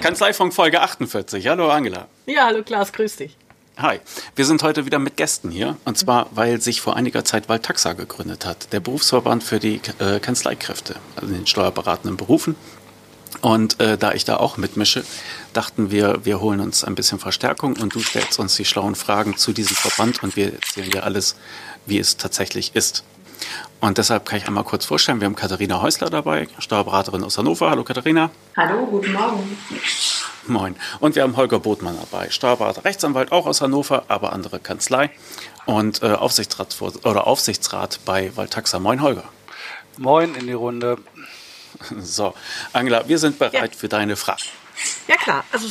Kanzleifunk Folge 48. Hallo Angela. Ja, hallo Klaas, grüß dich. Hi, wir sind heute wieder mit Gästen hier. Und zwar, weil sich vor einiger Zeit Valtaxa gegründet hat, der Berufsverband für die äh, Kanzleikräfte, also den steuerberatenden Berufen. Und äh, da ich da auch mitmische, dachten wir, wir holen uns ein bisschen Verstärkung und du stellst uns die schlauen Fragen zu diesem Verband und wir erzählen dir alles, wie es tatsächlich ist. Und deshalb kann ich einmal kurz vorstellen, wir haben Katharina Häusler dabei, Steuerberaterin aus Hannover. Hallo Katharina. Hallo, guten Morgen. Moin. Und wir haben Holger Botmann dabei, Steuerberater, Rechtsanwalt, auch aus Hannover, aber andere Kanzlei und äh, Aufsichtsrat, oder Aufsichtsrat bei Valtaxa. Moin, Holger. Moin in die Runde. So, Angela, wir sind bereit ja. für deine Frage. Ja klar, also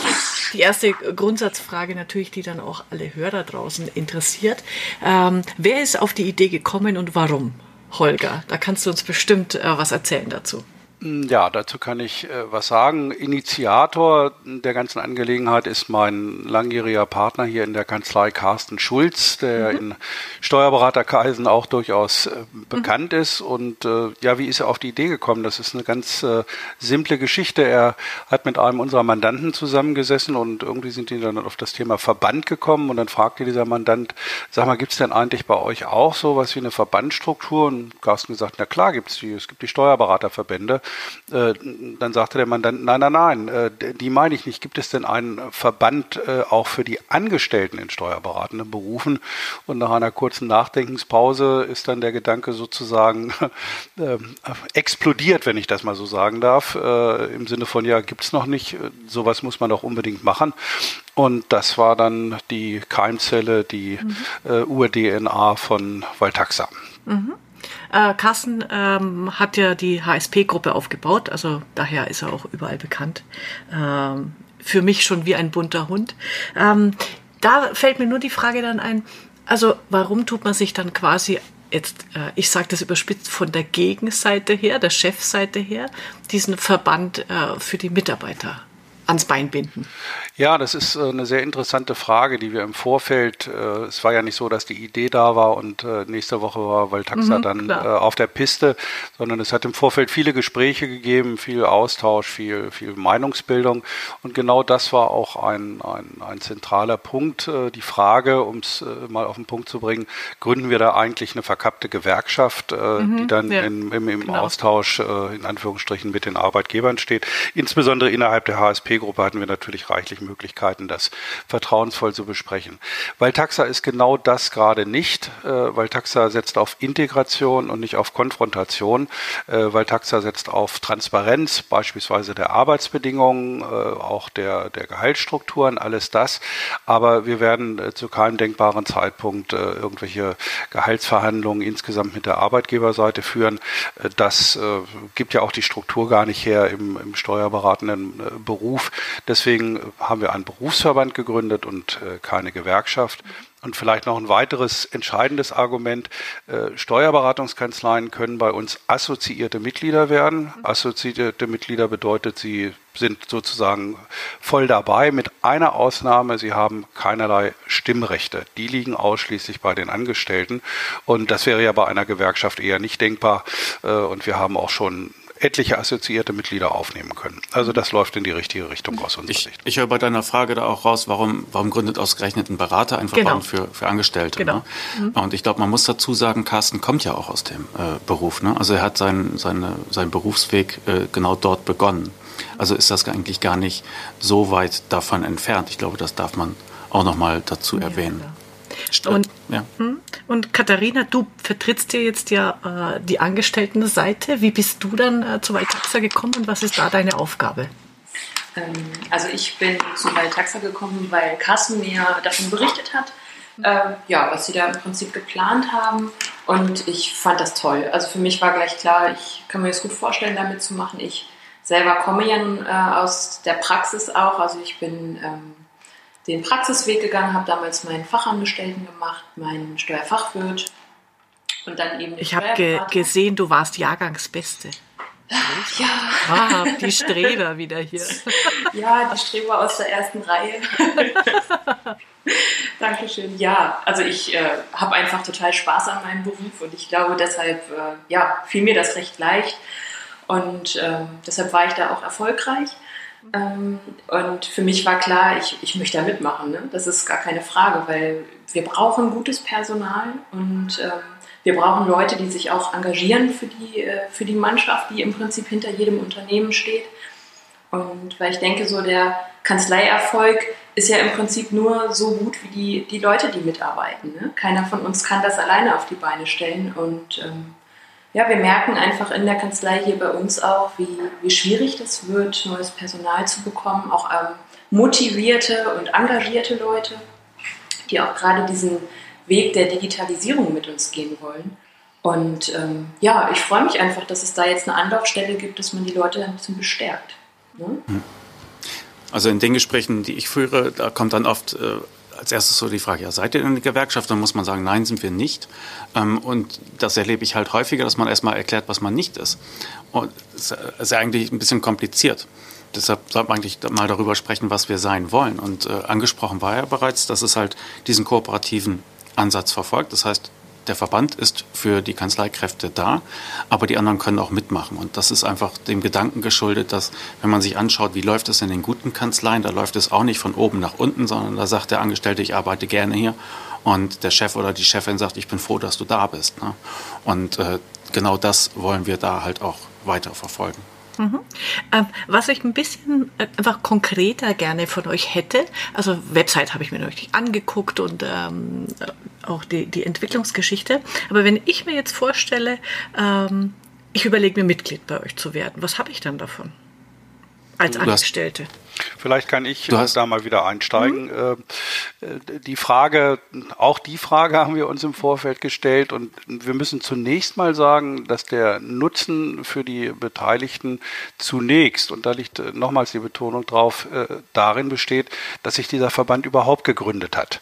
die erste Grundsatzfrage natürlich, die dann auch alle Hörer draußen interessiert. Ähm, wer ist auf die Idee gekommen und warum? Holger, da kannst du uns bestimmt äh, was erzählen dazu. Ja, dazu kann ich äh, was sagen. Initiator der ganzen Angelegenheit ist mein langjähriger Partner hier in der Kanzlei Carsten Schulz, der mhm. in Steuerberaterkreisen auch durchaus äh, bekannt mhm. ist. Und äh, ja, wie ist er auf die Idee gekommen? Das ist eine ganz äh, simple Geschichte. Er hat mit einem unserer Mandanten zusammengesessen und irgendwie sind die dann auf das Thema Verband gekommen und dann fragte dieser Mandant, sag mal, gibt es denn eigentlich bei euch auch sowas wie eine Verbandstruktur? Und Carsten gesagt, na klar gibt's die. Es gibt die Steuerberaterverbände. Äh, dann sagte der Mandant, nein, nein, nein, äh, die meine ich nicht. Gibt es denn einen Verband äh, auch für die Angestellten in steuerberatenden Berufen? Und nach einer kurzen Nachdenkenspause ist dann der Gedanke sozusagen explodiert, wenn ich das mal so sagen darf, im Sinne von, ja, gibt es noch nicht, sowas muss man doch unbedingt machen. Und das war dann die Keimzelle, die mhm. Ur-DNA von Valtaxa. Mhm. Äh, Carsten ähm, hat ja die HSP-Gruppe aufgebaut, also daher ist er auch überall bekannt. Ähm, für mich schon wie ein bunter Hund. Ähm, da fällt mir nur die Frage dann ein, also warum tut man sich dann quasi jetzt, äh, ich sage das überspitzt, von der Gegenseite her, der Chefseite her, diesen Verband äh, für die Mitarbeiter ans Bein binden? Ja, das ist äh, eine sehr interessante Frage, die wir im Vorfeld, äh, es war ja nicht so, dass die Idee da war und äh, nächste Woche war Valtaxa mhm, dann auf der Piste, sondern es hat im Vorfeld viele Gespräche gegeben, viel Austausch, viel, viel Meinungsbildung und genau das war auch ein, ein, ein zentraler Punkt, die Frage, um es mal auf den Punkt zu bringen, gründen wir da eigentlich eine verkappte Gewerkschaft, mhm, die dann ja, in, im, im genau. Austausch in Anführungsstrichen mit den Arbeitgebern steht, insbesondere innerhalb der HSP gruppe hatten wir natürlich reichlich Möglichkeiten, das vertrauensvoll zu besprechen. Weil Taxa ist genau das gerade nicht, äh, weil Taxa setzt auf Integration und nicht auf Konfrontation, äh, weil Taxa setzt auf Transparenz, beispielsweise der Arbeitsbedingungen, äh, auch der, der Gehaltsstrukturen, alles das. Aber wir werden äh, zu keinem denkbaren Zeitpunkt äh, irgendwelche Gehaltsverhandlungen insgesamt mit der Arbeitgeberseite führen. Äh, das gibt ja auch die Struktur gar nicht her im, im steuerberatenden Beruf. Deswegen haben wir einen Berufsverband gegründet und äh, keine Gewerkschaft. Und vielleicht noch ein weiteres entscheidendes Argument. Äh, Steuerberatungskanzleien können bei uns assoziierte Mitglieder werden. Assoziierte Mitglieder bedeutet, sie sind sozusagen voll dabei, mit einer Ausnahme, sie haben keinerlei Stimmrechte. Die liegen ausschließlich bei den Angestellten. Und das wäre ja bei einer Gewerkschaft eher nicht denkbar. Äh, und wir haben auch schon etliche assoziierte Mitglieder aufnehmen können. Also das läuft in die richtige Richtung aus unserer ich, Sicht. Ich höre bei deiner Frage da auch raus, warum, warum gründet ausgerechnet ein Berater ein Verband genau. für, für Angestellte? Genau. Ne? Mhm. Und ich glaube, man muss dazu sagen, Carsten kommt ja auch aus dem äh, Beruf. Ne? Also er hat sein, seine, seinen Berufsweg äh, genau dort begonnen. Also ist das eigentlich gar nicht so weit davon entfernt. Ich glaube, das darf man auch nochmal dazu erwähnen. Ja. Und, ja. Hm? und Katharina, du vertrittst ja jetzt ja äh, die Angestelltenseite. Wie bist du dann äh, zu Valtaxa gekommen und was ist da deine Aufgabe? Ähm, also ich bin zu Valtaxa gekommen, weil Carsten mir davon berichtet hat, äh, ja, was sie da im Prinzip geplant haben. Und ich fand das toll. Also für mich war gleich klar, ich kann mir das gut vorstellen, damit zu machen. Ich selber komme ja nun, äh, aus der Praxis auch. Also ich bin ähm, den Praxisweg gegangen, habe damals meinen Fachangestellten gemacht, meinen Steuerfachwirt und dann eben. Ich habe ge gesehen, du warst Jahrgangsbeste. Ja. Ah, die Streber wieder hier. Ja, die Streber aus der ersten Reihe. Dankeschön. Ja, also ich äh, habe einfach total Spaß an meinem Beruf und ich glaube deshalb, äh, ja, fiel mir das recht leicht. Und ähm, deshalb war ich da auch erfolgreich. Ähm, und für mich war klar, ich, ich möchte da mitmachen. Ne? Das ist gar keine Frage, weil wir brauchen gutes Personal und ähm, wir brauchen Leute, die sich auch engagieren für die, äh, für die Mannschaft, die im Prinzip hinter jedem Unternehmen steht. Und weil ich denke, so der Kanzleierfolg ist ja im Prinzip nur so gut wie die, die Leute, die mitarbeiten. Ne? Keiner von uns kann das alleine auf die Beine stellen. Und ähm, ja, wir merken einfach in der Kanzlei hier bei uns auch, wie, wie schwierig das wird, neues Personal zu bekommen, auch ähm, motivierte und engagierte Leute, die auch gerade diesen Weg der Digitalisierung mit uns gehen wollen. Und ähm, ja, ich freue mich einfach, dass es da jetzt eine Anlaufstelle gibt, dass man die Leute ein bisschen bestärkt. Ne? Hm. Also in den Gesprächen, die ich führe, da kommt dann oft äh, als erstes so die Frage, ja, seid ihr in der Gewerkschaft? Dann muss man sagen, nein, sind wir nicht. Ähm, und das erlebe ich halt häufiger, dass man erstmal erklärt, was man nicht ist. Und es ist ja eigentlich ein bisschen kompliziert. Deshalb sollte man eigentlich mal darüber sprechen, was wir sein wollen. Und äh, angesprochen war ja bereits, dass es halt diesen kooperativen Ansatz verfolgt. Das heißt, der Verband ist für die Kanzleikräfte da, aber die anderen können auch mitmachen. Und das ist einfach dem Gedanken geschuldet, dass, wenn man sich anschaut, wie läuft es in den guten Kanzleien, da läuft es auch nicht von oben nach unten, sondern da sagt der Angestellte, ich arbeite gerne hier. Und der Chef oder die Chefin sagt, ich bin froh, dass du da bist. Ne? Und äh, genau das wollen wir da halt auch weiter verfolgen. Mhm. Ähm, was ich ein bisschen äh, einfach konkreter gerne von euch hätte, also Website habe ich mir natürlich angeguckt und ähm, auch die, die Entwicklungsgeschichte. Aber wenn ich mir jetzt vorstelle, ähm, ich überlege mir Mitglied bei euch zu werden, was habe ich dann davon als Angestellte? Vielleicht kann ich da mal wieder einsteigen. Mhm. Die Frage, auch die Frage haben wir uns im Vorfeld gestellt und wir müssen zunächst mal sagen, dass der Nutzen für die Beteiligten zunächst, und da liegt äh, nochmals die Betonung drauf, äh, darin besteht, dass sich dieser Verband überhaupt gegründet hat.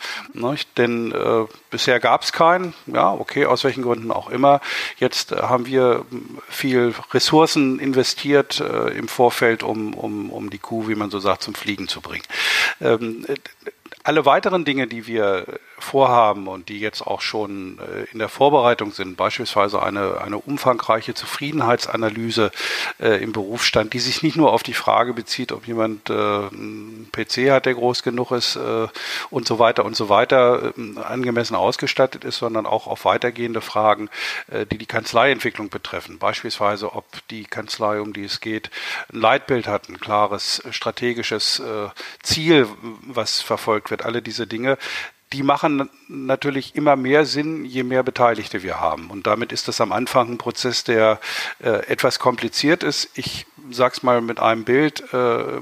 Denn äh, bisher gab es keinen, ja, okay, aus welchen Gründen auch immer. Jetzt haben wir viel Ressourcen investiert äh, im Vorfeld, um, um, um die Kuh, wie man so sagt, zum Fliegen zu bringen. Ähm, alle weiteren Dinge, die wir vorhaben und die jetzt auch schon äh, in der Vorbereitung sind, beispielsweise eine, eine umfangreiche Zufriedenheitsanalyse äh, im Berufsstand, die sich nicht nur auf die Frage bezieht, ob jemand äh, einen PC hat, der groß genug ist äh, und so weiter und so weiter äh, angemessen ausgestattet ist, sondern auch auf weitergehende Fragen, äh, die die Kanzleientwicklung betreffen. Beispielsweise, ob die Kanzlei, um die es geht, ein Leitbild hat, ein klares strategisches Ziel, was verfolgt wird. Alle diese Dinge, die machen natürlich immer mehr Sinn, je mehr Beteiligte wir haben. Und damit ist das am Anfang ein Prozess, der äh, etwas kompliziert ist. Ich sag's mal mit einem Bild, äh,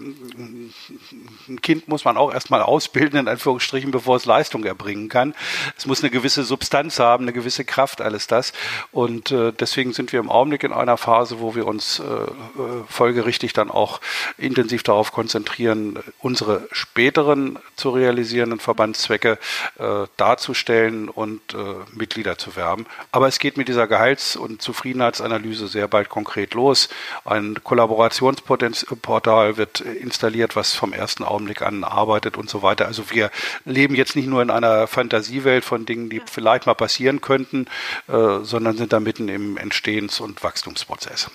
ein Kind muss man auch erstmal ausbilden, in Anführungsstrichen, bevor es Leistung erbringen kann. Es muss eine gewisse Substanz haben, eine gewisse Kraft, alles das. Und äh, deswegen sind wir im Augenblick in einer Phase, wo wir uns äh, äh folgerichtig dann auch intensiv darauf konzentrieren, unsere späteren zu realisierenden Verbandszwecke äh, darzustellen und äh, Mitglieder zu werben. Aber es geht mit dieser Gehalts- und Zufriedenheitsanalyse sehr bald konkret los. Ein Kollaborationsportal wird installiert, was vom ersten Augenblick an arbeitet und so weiter. Also wir leben jetzt nicht nur in einer Fantasiewelt von Dingen, die vielleicht mal passieren könnten, äh, sondern sind da mitten im Entstehens- und Wachstumsprozess.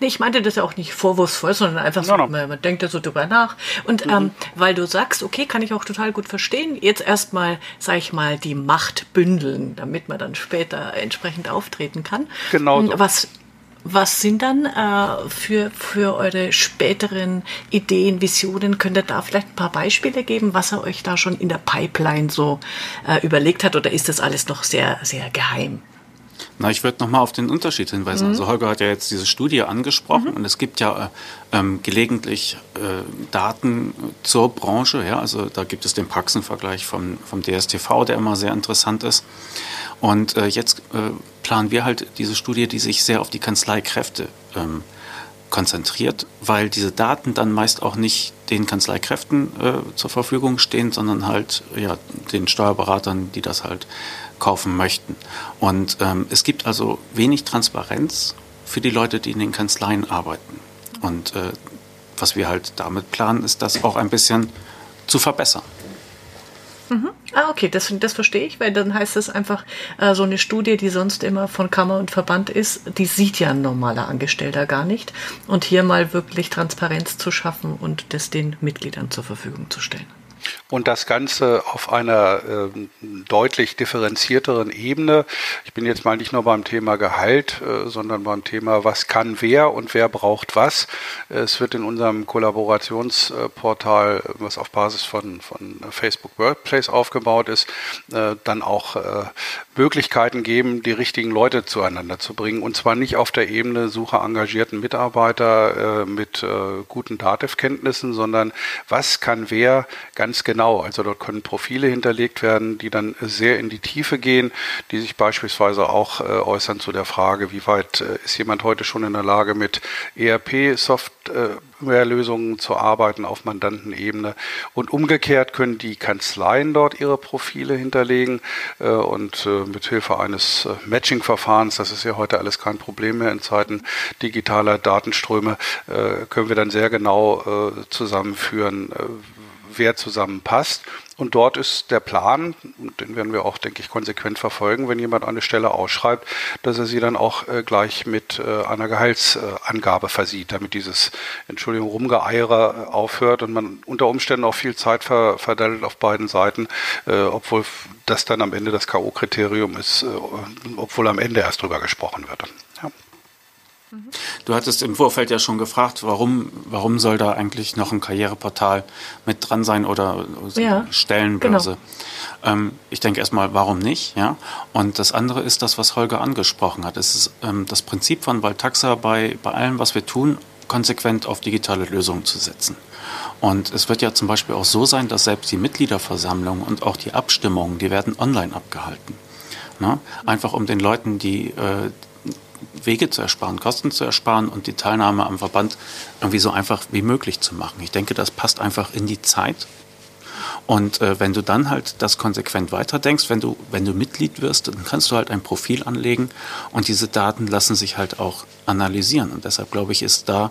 Nee, ich meinte das ja auch nicht vorwurfsvoll, sondern einfach so, no, no. Man, man, denkt da so drüber nach. Und mhm. ähm, weil du sagst, okay, kann ich auch total gut verstehen, jetzt erstmal, sag ich mal, die Macht bündeln, damit man dann später entsprechend auftreten kann. Genau. So. Was was sind dann äh, für, für eure späteren Ideen, Visionen? Könnt ihr da vielleicht ein paar Beispiele geben, was er euch da schon in der Pipeline so äh, überlegt hat? Oder ist das alles noch sehr, sehr geheim? Na, ich würde nochmal auf den Unterschied hinweisen. Mhm. Also Holger hat ja jetzt diese Studie angesprochen mhm. und es gibt ja äh, ähm, gelegentlich äh, Daten zur Branche. Ja? Also da gibt es den Praxenvergleich vom, vom DSTV, der immer sehr interessant ist. Und äh, jetzt äh, planen wir halt diese Studie, die sich sehr auf die Kanzleikräfte ähm, konzentriert, weil diese Daten dann meist auch nicht den Kanzleikräften äh, zur Verfügung stehen, sondern halt ja, den Steuerberatern, die das halt kaufen möchten. Und ähm, es gibt also wenig Transparenz für die Leute, die in den Kanzleien arbeiten. Und äh, was wir halt damit planen, ist das auch ein bisschen zu verbessern. Mhm. Ah, okay, das, das verstehe ich, weil dann heißt es einfach, äh, so eine Studie, die sonst immer von Kammer und Verband ist, die sieht ja ein normaler Angestellter gar nicht. Und hier mal wirklich Transparenz zu schaffen und das den Mitgliedern zur Verfügung zu stellen. Und das Ganze auf einer äh, deutlich differenzierteren Ebene. Ich bin jetzt mal nicht nur beim Thema Gehalt, äh, sondern beim Thema, was kann wer und wer braucht was. Es wird in unserem Kollaborationsportal, was auf Basis von, von Facebook Workplace aufgebaut ist, äh, dann auch äh, Möglichkeiten geben, die richtigen Leute zueinander zu bringen. Und zwar nicht auf der Ebene Suche engagierten Mitarbeiter äh, mit äh, guten Dativ-Kenntnissen, sondern was kann wer ganz genau. Also dort können Profile hinterlegt werden, die dann sehr in die Tiefe gehen, die sich beispielsweise auch äh, äußern zu der Frage, wie weit äh, ist jemand heute schon in der Lage, mit ERP-Software Lösungen zu arbeiten auf Mandantenebene. Und umgekehrt können die Kanzleien dort ihre Profile hinterlegen äh, und äh, mit Hilfe eines äh, Matching-Verfahrens, das ist ja heute alles kein Problem mehr in Zeiten digitaler Datenströme, äh, können wir dann sehr genau äh, zusammenführen, äh, wer zusammenpasst. Und dort ist der Plan, den werden wir auch, denke ich, konsequent verfolgen, wenn jemand eine Stelle ausschreibt, dass er sie dann auch äh, gleich mit äh, einer Gehaltsangabe versieht, damit dieses, Entschuldigung, Rumgeeiere äh, aufhört und man unter Umständen auch viel Zeit ver verdattelt auf beiden Seiten, äh, obwohl das dann am Ende das K.O.-Kriterium ist, äh, obwohl am Ende erst drüber gesprochen wird. Ja. Du hattest im Vorfeld ja schon gefragt, warum, warum soll da eigentlich noch ein Karriereportal mit dran sein oder ja, Stellenbörse? Genau. Ähm, ich denke erstmal, warum nicht? Ja? Und das andere ist das, was Holger angesprochen hat. Es ist ähm, das Prinzip von Valtaxa bei, bei allem, was wir tun, konsequent auf digitale Lösungen zu setzen. Und es wird ja zum Beispiel auch so sein, dass selbst die Mitgliederversammlung und auch die Abstimmungen, die werden online abgehalten. Ne? Einfach um den Leuten die, äh, Wege zu ersparen, Kosten zu ersparen und die Teilnahme am Verband irgendwie so einfach wie möglich zu machen. Ich denke, das passt einfach in die Zeit. Und äh, wenn du dann halt das konsequent weiterdenkst, wenn du, wenn du Mitglied wirst, dann kannst du halt ein Profil anlegen und diese Daten lassen sich halt auch analysieren. Und deshalb glaube ich, ist da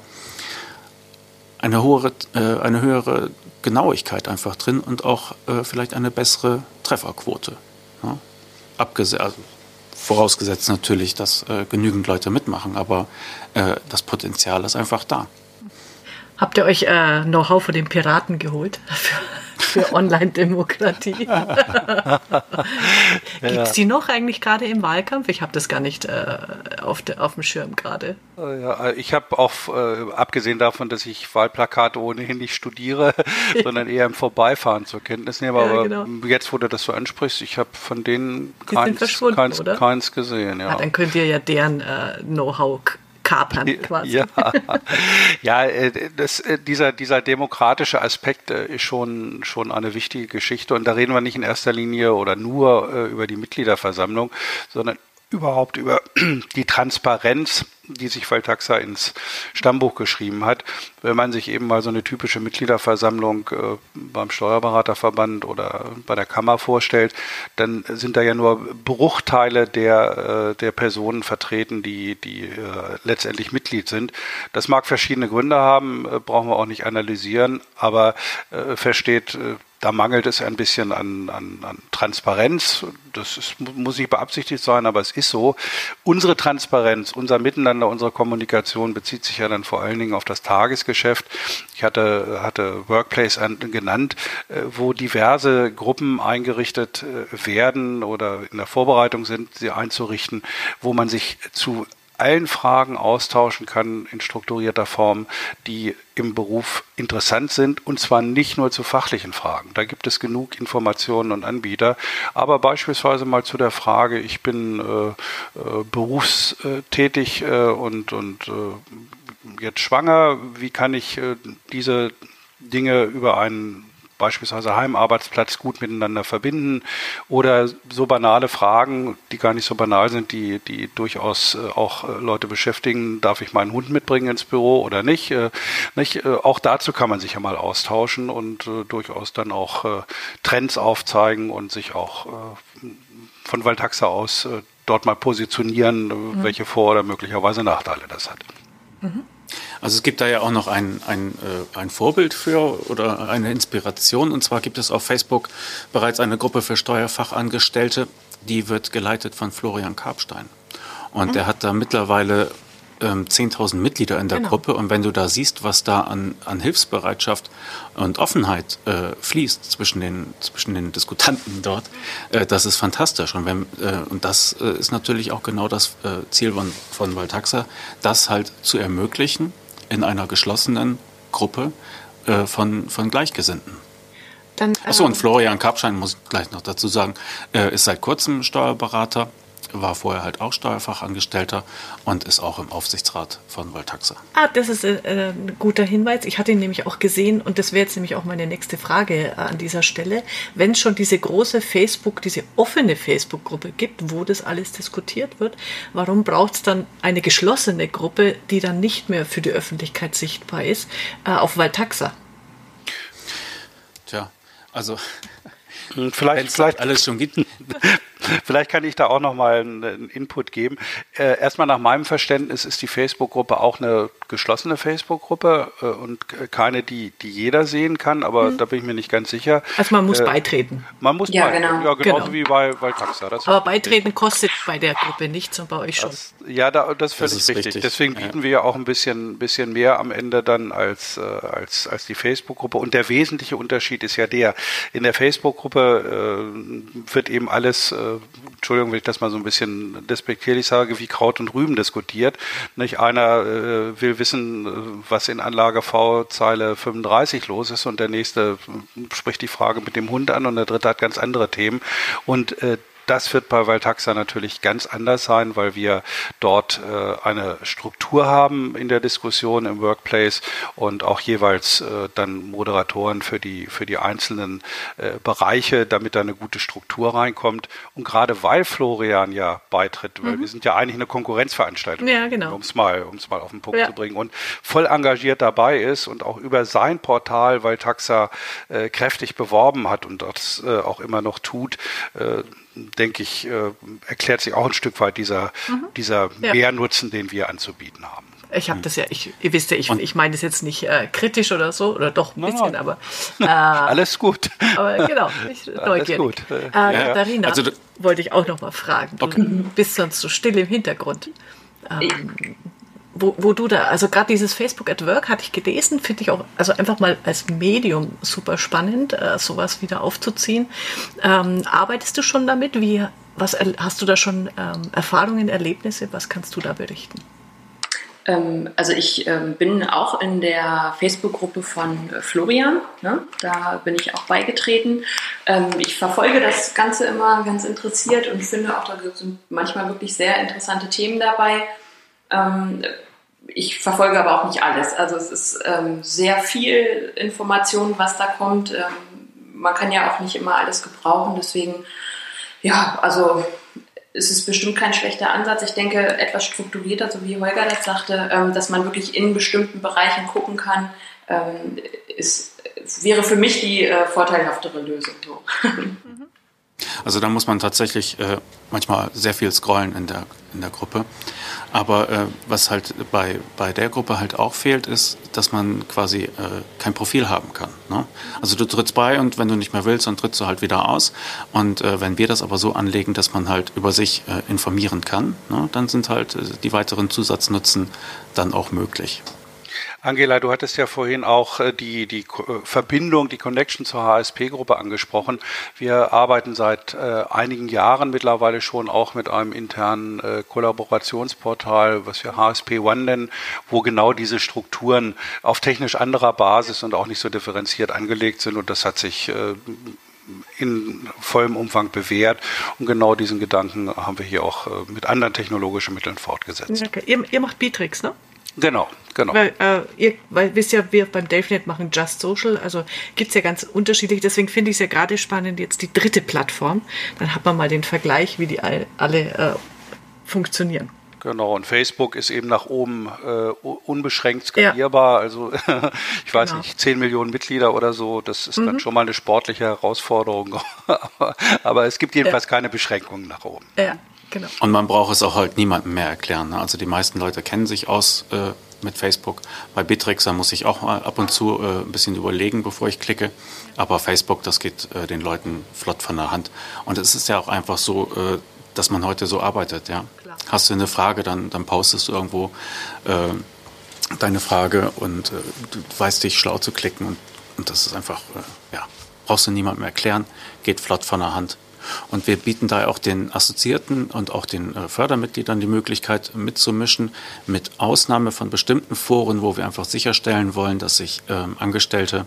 eine höhere, äh, eine höhere Genauigkeit einfach drin und auch äh, vielleicht eine bessere Trefferquote. Ja? Abgesehen, also Vorausgesetzt natürlich, dass äh, genügend Leute mitmachen, aber äh, das Potenzial ist einfach da. Habt ihr euch äh, Know-how von den Piraten geholt? Für Online-Demokratie. Gibt es die noch eigentlich gerade im Wahlkampf? Ich habe das gar nicht äh, auf, de, auf dem Schirm gerade. Ja, äh, ich habe auch, äh, abgesehen davon, dass ich Wahlplakate ohnehin nicht studiere, sondern eher im Vorbeifahren zur Kenntnis nehme. Ja, aber genau. jetzt, wo du das so ansprichst, ich habe von denen keins, keins, keins, gesehen. Ja. Ah, dann könnt ihr ja deren äh, Know-how kapern quasi. Ja, ja äh, das, äh, dieser, dieser demokratische Aspekt äh, ist schon, schon eine wichtige Geschichte. Und da reden wir nicht in erster Linie oder nur über die Mitgliederversammlung, sondern überhaupt über die Transparenz die sich Valtaxa ins Stammbuch geschrieben hat. Wenn man sich eben mal so eine typische Mitgliederversammlung äh, beim Steuerberaterverband oder bei der Kammer vorstellt, dann sind da ja nur Bruchteile der, äh, der Personen vertreten, die, die äh, letztendlich Mitglied sind. Das mag verschiedene Gründe haben, äh, brauchen wir auch nicht analysieren, aber äh, versteht äh, da mangelt es ein bisschen an, an, an Transparenz. Das ist, muss nicht beabsichtigt sein, aber es ist so. Unsere Transparenz, unser Miteinander, unsere Kommunikation bezieht sich ja dann vor allen Dingen auf das Tagesgeschäft. Ich hatte, hatte Workplace genannt, äh, wo diverse Gruppen eingerichtet äh, werden oder in der Vorbereitung sind, sie einzurichten, wo man sich zu allen Fragen austauschen kann in strukturierter Form, die im Beruf interessant sind und zwar nicht nur zu fachlichen Fragen. Da gibt es genug Informationen und Anbieter, aber beispielsweise mal zu der Frage, ich bin äh, äh, berufstätig äh, und, und äh, jetzt schwanger, wie kann ich äh, diese Dinge über einen beispielsweise Heimarbeitsplatz gut miteinander verbinden oder so banale Fragen, die gar nicht so banal sind, die, die durchaus äh, auch äh, Leute beschäftigen. Darf ich meinen Hund mitbringen ins Büro oder nicht? Äh, nicht? Auch dazu kann man sich ja mal austauschen und durchaus dann auch Trends aufzeigen und sich auch von Waldhaxa aus dort mal positionieren, mhm. welche Vor- oder möglicherweise Nachteile das hat. Mhm. Also es gibt da ja auch noch ein, ein, äh, ein Vorbild für oder eine Inspiration. Und zwar gibt es auf Facebook bereits eine Gruppe für Steuerfachangestellte, die wird geleitet von Florian Karpstein. Und mhm. der hat da mittlerweile ähm, 10.000 Mitglieder in der genau. Gruppe. Und wenn du da siehst, was da an, an Hilfsbereitschaft und Offenheit äh, fließt zwischen den, zwischen den Diskutanten dort, äh, das ist fantastisch. Und, wenn, äh, und das äh, ist natürlich auch genau das äh, Ziel von, von Valtaxa, das halt zu ermöglichen in einer geschlossenen Gruppe äh, von, von Gleichgesinnten. Achso, und ähm, Florian Kapschein, muss ich gleich noch dazu sagen, ist seit kurzem Steuerberater war vorher halt auch Steuerfachangestellter und ist auch im Aufsichtsrat von Valtaxa. Ah, das ist äh, ein guter Hinweis. Ich hatte ihn nämlich auch gesehen und das wäre jetzt nämlich auch meine nächste Frage äh, an dieser Stelle. Wenn es schon diese große Facebook, diese offene Facebook-Gruppe gibt, wo das alles diskutiert wird, warum braucht es dann eine geschlossene Gruppe, die dann nicht mehr für die Öffentlichkeit sichtbar ist, äh, auf Valtaxa? Tja, also vielleicht, vielleicht alles schon gibt. Vielleicht kann ich da auch noch mal einen Input geben. Äh, erstmal nach meinem Verständnis ist die Facebook-Gruppe auch eine geschlossene Facebook-Gruppe äh, und keine, die, die jeder sehen kann, aber mhm. da bin ich mir nicht ganz sicher. Also man muss äh, beitreten. Man muss ja, beitreten. Genau. Ja, genauso genau. wie bei, bei Taxa. Das aber beitreten kostet bei der Gruppe nichts und bei euch schon. Das, ja, da, das, das ist völlig richtig. Deswegen bieten ja. wir ja auch ein bisschen, bisschen mehr am Ende dann als, äh, als, als die Facebook-Gruppe. Und der wesentliche Unterschied ist ja der, in der Facebook-Gruppe äh, wird eben alles äh, Entschuldigung, wenn ich das mal so ein bisschen despektierlich sage, wie Kraut und Rüben diskutiert. Nicht einer äh, will wissen, äh, was in Anlage V Zeile 35 los ist und der nächste äh, spricht die Frage mit dem Hund an und der dritte hat ganz andere Themen. Und äh, das wird bei Valtaxa natürlich ganz anders sein, weil wir dort äh, eine Struktur haben in der Diskussion im Workplace und auch jeweils äh, dann Moderatoren für die, für die einzelnen äh, Bereiche, damit da eine gute Struktur reinkommt. Und gerade weil Florian ja beitritt, weil mhm. wir sind ja eigentlich eine Konkurrenzveranstaltung, ja, genau. um es mal, um's mal auf den Punkt ja. zu bringen und voll engagiert dabei ist und auch über sein Portal Valtaxa äh, kräftig beworben hat und das äh, auch immer noch tut, äh, denke ich, äh, erklärt sich auch ein Stück weit dieser, mhm. dieser ja. Mehrnutzen, den wir anzubieten haben. Ich habe das ja, ich, ihr wisst ja, ich, ich meine das jetzt nicht äh, kritisch oder so, oder doch ein bisschen, aber. Äh, Alles gut. Aber genau, ich, neugierig. Alles gut. Äh, Katharina, also, wollte ich auch noch mal fragen. Du okay. bist sonst so still im Hintergrund. Ähm, wo, wo du da, also gerade dieses Facebook at Work hatte ich gelesen, finde ich auch, also einfach mal als Medium super spannend, äh, sowas wieder aufzuziehen. Ähm, arbeitest du schon damit? Wie, was hast du da schon ähm, Erfahrungen, Erlebnisse? Was kannst du da berichten? Ähm, also ich ähm, bin auch in der Facebook-Gruppe von Florian, ne? da bin ich auch beigetreten. Ähm, ich verfolge das Ganze immer ganz interessiert und finde auch, da sind manchmal wirklich sehr interessante Themen dabei. Ich verfolge aber auch nicht alles. Also es ist ähm, sehr viel Information, was da kommt. Ähm, man kann ja auch nicht immer alles gebrauchen. Deswegen, ja, also es ist bestimmt kein schlechter Ansatz. Ich denke, etwas strukturierter, so wie Holger das sagte, ähm, dass man wirklich in bestimmten Bereichen gucken kann, ähm, ist, wäre für mich die äh, vorteilhaftere Lösung. So. Also da muss man tatsächlich äh, manchmal sehr viel scrollen in der, in der Gruppe. Aber äh, was halt bei, bei der Gruppe halt auch fehlt, ist, dass man quasi äh, kein Profil haben kann. Ne? Also du trittst bei und wenn du nicht mehr willst, dann trittst du halt wieder aus. Und äh, wenn wir das aber so anlegen, dass man halt über sich äh, informieren kann, ne, dann sind halt äh, die weiteren Zusatznutzen dann auch möglich. Angela, du hattest ja vorhin auch äh, die, die äh, Verbindung, die Connection zur HSP-Gruppe angesprochen. Wir arbeiten seit äh, einigen Jahren mittlerweile schon auch mit einem internen Kollaborationsportal, was wir HSP One nennen, wo genau diese Strukturen auf technisch anderer Basis und auch nicht so differenziert angelegt sind. Und das hat sich in vollem Umfang bewährt. Und genau diesen Gedanken haben wir hier auch mit anderen technologischen Mitteln fortgesetzt. Okay. Ihr, ihr macht Bitrix, ne? Genau, genau. Weil, äh, ihr, weil wisst ja, wir beim DelfNet machen Just Social, also gibt es ja ganz unterschiedlich, deswegen finde ich es ja gerade spannend, jetzt die dritte Plattform. Dann hat man mal den Vergleich, wie die all, alle äh, funktionieren. Genau, und Facebook ist eben nach oben äh, unbeschränkt skalierbar. Ja. Also ich weiß genau. nicht, 10 Millionen Mitglieder oder so, das ist mhm. dann schon mal eine sportliche Herausforderung. aber, es gibt jedenfalls ja. keine Beschränkungen nach oben. Ja, Genau. Und man braucht es auch halt niemandem mehr erklären. Ne? Also die meisten Leute kennen sich aus äh, mit Facebook. Bei Bittrex, muss ich auch mal ab und zu äh, ein bisschen überlegen, bevor ich klicke. Aber Facebook, das geht äh, den Leuten flott von der Hand. Und es ist ja auch einfach so, äh, dass man heute so arbeitet. Ja? Hast du eine Frage, dann, dann postest du irgendwo äh, deine Frage und äh, du weißt dich schlau zu klicken. Und, und das ist einfach, ja, brauchst du niemandem erklären, geht flott von der Hand. Und wir bieten da auch den Assoziierten und auch den äh, Fördermitgliedern die Möglichkeit mitzumischen, mit Ausnahme von bestimmten Foren, wo wir einfach sicherstellen wollen, dass sich ähm, Angestellte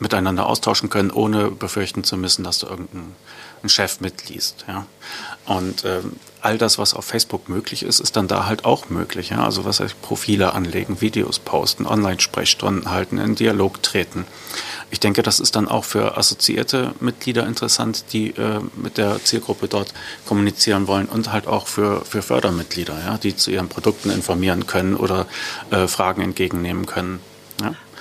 miteinander austauschen können, ohne befürchten zu müssen, dass da irgendein Chef mitliest. Ja. Und ähm, all das, was auf Facebook möglich ist, ist dann da halt auch möglich. Ja? Also was heißt Profile anlegen, Videos posten, Online-Sprechstunden halten, in Dialog treten. Ich denke, das ist dann auch für assoziierte Mitglieder interessant, die äh, mit der Zielgruppe dort kommunizieren wollen und halt auch für, für Fördermitglieder, ja? die zu ihren Produkten informieren können oder äh, Fragen entgegennehmen können.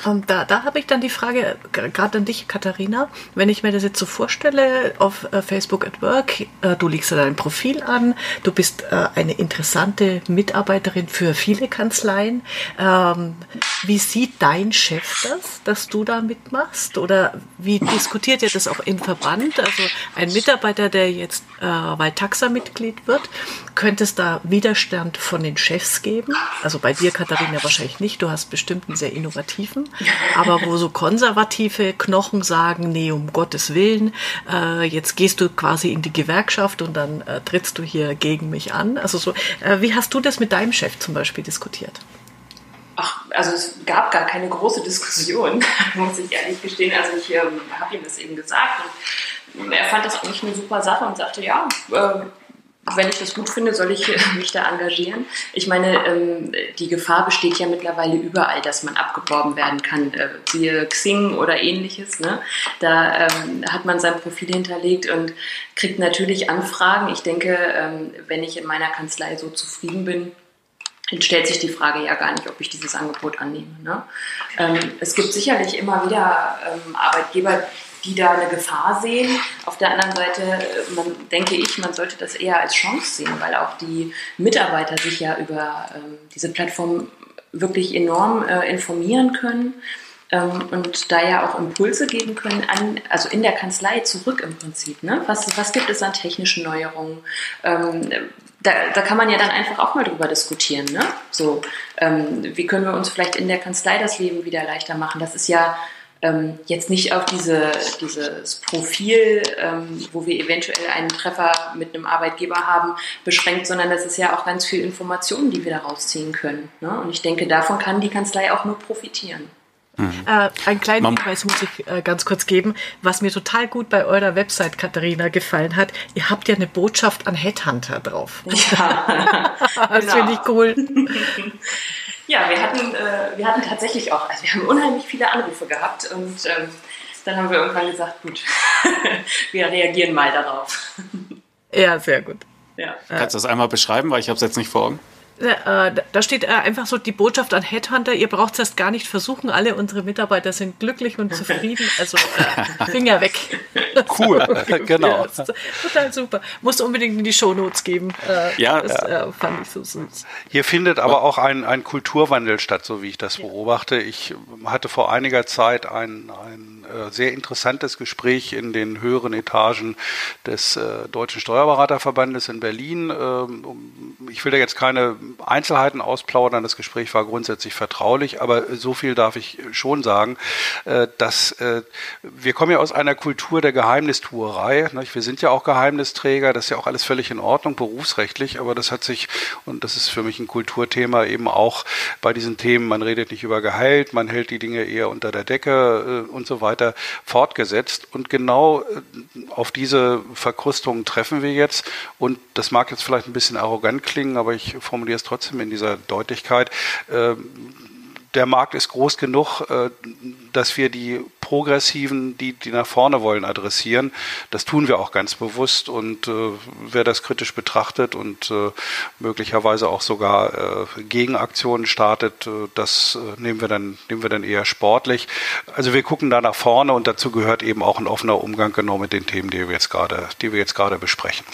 Und da, da habe ich dann die Frage, gerade an dich, Katharina, wenn ich mir das jetzt so vorstelle, auf äh, Facebook at Work, äh, du legst dein Profil an, du bist äh, eine interessante Mitarbeiterin für viele Kanzleien. Ähm, wie sieht dein Chef das, dass du da mitmachst? Oder wie diskutiert ihr das auch im Verband? Also ein Mitarbeiter, der jetzt äh, Valtaxa-Mitglied wird, könnte es da Widerstand von den Chefs geben? Also bei dir, Katharina, wahrscheinlich nicht. Du hast bestimmt einen sehr innovativen aber wo so konservative Knochen sagen, nee, um Gottes Willen, äh, jetzt gehst du quasi in die Gewerkschaft und dann äh, trittst du hier gegen mich an. Also so, äh, wie hast du das mit deinem Chef zum Beispiel diskutiert? Ach, also es gab gar keine große Diskussion, muss ich ehrlich gestehen. Also ich ähm, habe ihm das eben gesagt und er fand das eigentlich eine super Sache und sagte, ja, äh, wenn ich das gut finde, soll ich mich da engagieren. Ich meine, ähm, die Gefahr besteht ja mittlerweile überall, dass man abgeworben werden kann, äh, siehe Xing oder ähnliches. Ne? Da ähm, hat man sein Profil hinterlegt und kriegt natürlich Anfragen. Ich denke, ähm, wenn ich in meiner Kanzlei so zufrieden bin, dann stellt sich die Frage ja gar nicht, ob ich dieses Angebot annehme. Ne? Es gibt sicherlich immer wieder Arbeitgeber, die da eine Gefahr sehen. Auf der anderen Seite äh, man, denke ich, man sollte das eher als Chance sehen, weil auch die Mitarbeiter sich ja über ähm, diese Plattform wirklich enorm äh, informieren können ähm, und da ja auch Impulse geben können, an, also in der Kanzlei zurück im Prinzip. Ne? Was, was gibt es an technischen Neuerungen? Ähm, da, da kann man ja dann einfach auch mal drüber diskutieren. Ne? So, ähm, wie können wir uns vielleicht in der Kanzlei das Leben wieder leichter machen? Das ist ja ähm, jetzt nicht auf diese, dieses Profil, ähm, wo wir eventuell einen Treffer mit einem Arbeitgeber haben, beschränkt, sondern das ist ja auch ganz viel Informationen, die wir daraus ziehen können. Ne? Und ich denke, davon kann die Kanzlei auch nur profitieren. Mhm. Äh, einen kleinen Hinweis muss ich äh, ganz kurz geben, was mir total gut bei eurer Website, Katharina, gefallen hat. Ihr habt ja eine Botschaft an Headhunter drauf. Ja. das genau. finde ich cool. Ja, wir hatten, äh, wir hatten tatsächlich auch, also wir haben unheimlich viele Anrufe gehabt und ähm, dann haben wir irgendwann gesagt, gut, wir reagieren mal darauf. Ja, sehr gut. Ja. Kannst du das einmal beschreiben, weil ich habe es jetzt nicht vor Augen? Äh, da steht äh, einfach so die Botschaft an Headhunter, ihr braucht es erst gar nicht versuchen, alle unsere Mitarbeiter sind glücklich und zufrieden, also äh, Finger weg. Cool, genau. Ja, total super. Muss unbedingt in die Shownotes geben. Äh, ja, das ja. fand ich so süß. Hier findet aber auch ein, ein Kulturwandel statt, so wie ich das beobachte. Ich hatte vor einiger Zeit ein, ein äh, sehr interessantes Gespräch in den höheren Etagen des äh, Deutschen Steuerberaterverbandes in Berlin. Ähm, ich will da jetzt keine Einzelheiten ausplaudern, das Gespräch war grundsätzlich vertraulich, aber so viel darf ich schon sagen, äh, dass wir kommen ja aus einer Kultur der Geheimnistuerei. Wir sind ja auch Geheimnisträger, das ist ja auch alles völlig in Ordnung, berufsrechtlich, aber das hat sich, und das ist für mich ein Kulturthema, eben auch bei diesen Themen, man redet nicht über Gehalt, man hält die Dinge eher unter der Decke und so weiter fortgesetzt. Und genau äh, auf diese Verkrustungen treffen wir jetzt. Und das mag jetzt vielleicht ein bisschen arrogant klingen, aber ich formuliere es trotzdem in dieser Deutlichkeit. Ähm, der Markt ist groß genug, äh, dass wir die Progressiven, die, die nach vorne wollen, adressieren. Das tun wir auch ganz bewusst. Und äh, wer das kritisch betrachtet und äh, möglicherweise auch sogar äh, Gegenaktionen startet, äh, das äh, nehmen, wir dann, nehmen wir dann eher sportlich. Also wir gucken da nach vorne und dazu gehört eben auch ein offener Umgang genau mit den Themen, die wir jetzt gerade, die wir jetzt gerade besprechen.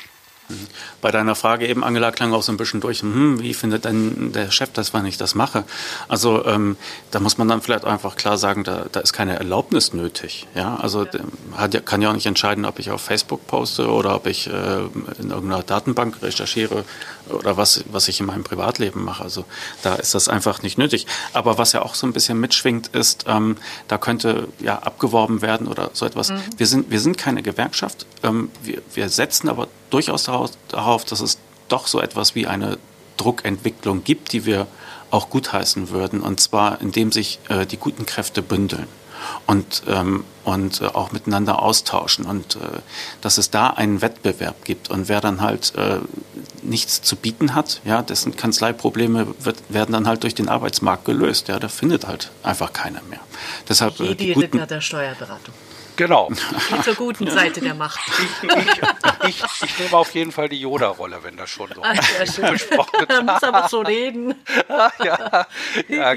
Bei deiner Frage eben, Angela, klang auch so ein bisschen durch, hm, wie findet denn der Chef das, wenn ich das mache? Also ähm, da muss man dann vielleicht einfach klar sagen, da, da ist keine Erlaubnis nötig. Ja? Also ja. Kann ja auch nicht entscheiden, ob ich auf Facebook poste oder ob ich äh, in irgendeiner Datenbank recherchiere oder was, was ich in meinem Privatleben mache. Also da ist das einfach nicht nötig. Aber was ja auch so ein bisschen mitschwingt, ist, ähm, da könnte ja abgeworben werden oder so etwas. Mhm. Wir, sind, wir sind keine Gewerkschaft. Ähm, wir, wir setzen aber durchaus darauf, dass es doch so etwas wie eine Druckentwicklung gibt, die wir auch gutheißen würden. Und zwar, indem sich äh, die guten Kräfte bündeln und, ähm, und äh, auch miteinander austauschen und äh, dass es da einen Wettbewerb gibt und wer dann halt äh, nichts zu bieten hat, ja, dessen Kanzleiprobleme wird, werden dann halt durch den Arbeitsmarkt gelöst, ja, da findet halt einfach keiner mehr. Deshalb äh, die guten, Ritter der Steuerberatung. Genau. Die zur guten Seite der Macht. Ich, ich, ich nehme auf jeden Fall die Yoda-Rolle, wenn das schon so Ach, ja, schön. besprochen ist. muss aber so reden. ja, ja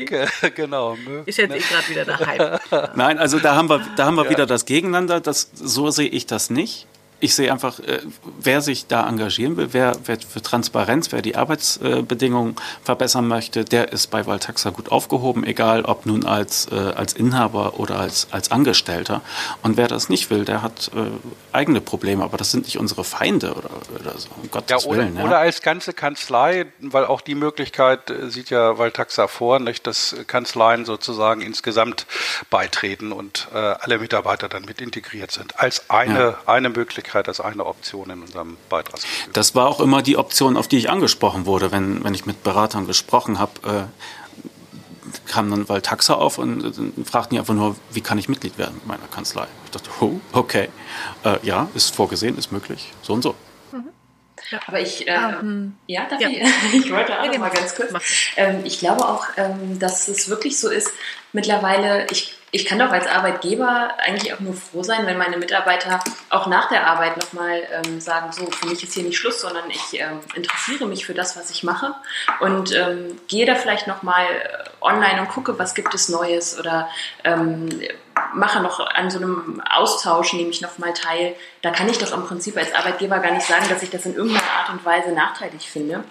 genau. Ist jetzt eh gerade wieder daheim. Nein, also da haben wir, da haben wir ja. wieder das Gegeneinander. Das, so sehe ich das nicht ich sehe einfach, äh, wer sich da engagieren will, wer, wer für Transparenz, wer die Arbeitsbedingungen verbessern möchte, der ist bei Valtaxa gut aufgehoben, egal ob nun als, äh, als Inhaber oder als, als Angestellter. Und wer das nicht will, der hat äh, eigene Probleme, aber das sind nicht unsere Feinde oder, oder so, um Gottes ja, oder, Willen. Ja. Oder als ganze Kanzlei, weil auch die Möglichkeit sieht ja Valtaxa vor, nicht, dass Kanzleien sozusagen insgesamt beitreten und äh, alle Mitarbeiter dann mit integriert sind. Als eine, ja. eine Möglichkeit Möglichkeit als eine Option in unserem Beitrag. Das war auch immer die Option, auf die ich angesprochen wurde, wenn, wenn ich mit Beratern gesprochen habe. Äh, kam dann Valtaxa auf und äh, fragten die einfach nur, wie kann ich Mitglied werden in meiner Kanzlei? Ich dachte, oh, okay, äh, ja, ist vorgesehen, ist möglich, so und so. Mhm. Ja. Aber ich, äh, um, ähm, ja, darf ja. Ich, ich wollte auch ja, mal ganz kurz. Ähm, ich glaube auch, ähm, dass es wirklich so ist, mittlerweile, ich ich kann doch als Arbeitgeber eigentlich auch nur froh sein, wenn meine Mitarbeiter auch nach der Arbeit nochmal ähm, sagen, so, für mich ist hier nicht Schluss, sondern ich ähm, interessiere mich für das, was ich mache und ähm, gehe da vielleicht nochmal äh, online und gucke, was gibt es Neues oder ähm, mache noch an so einem Austausch, nehme ich nochmal teil. Da kann ich doch im Prinzip als Arbeitgeber gar nicht sagen, dass ich das in irgendeiner Art und Weise nachteilig finde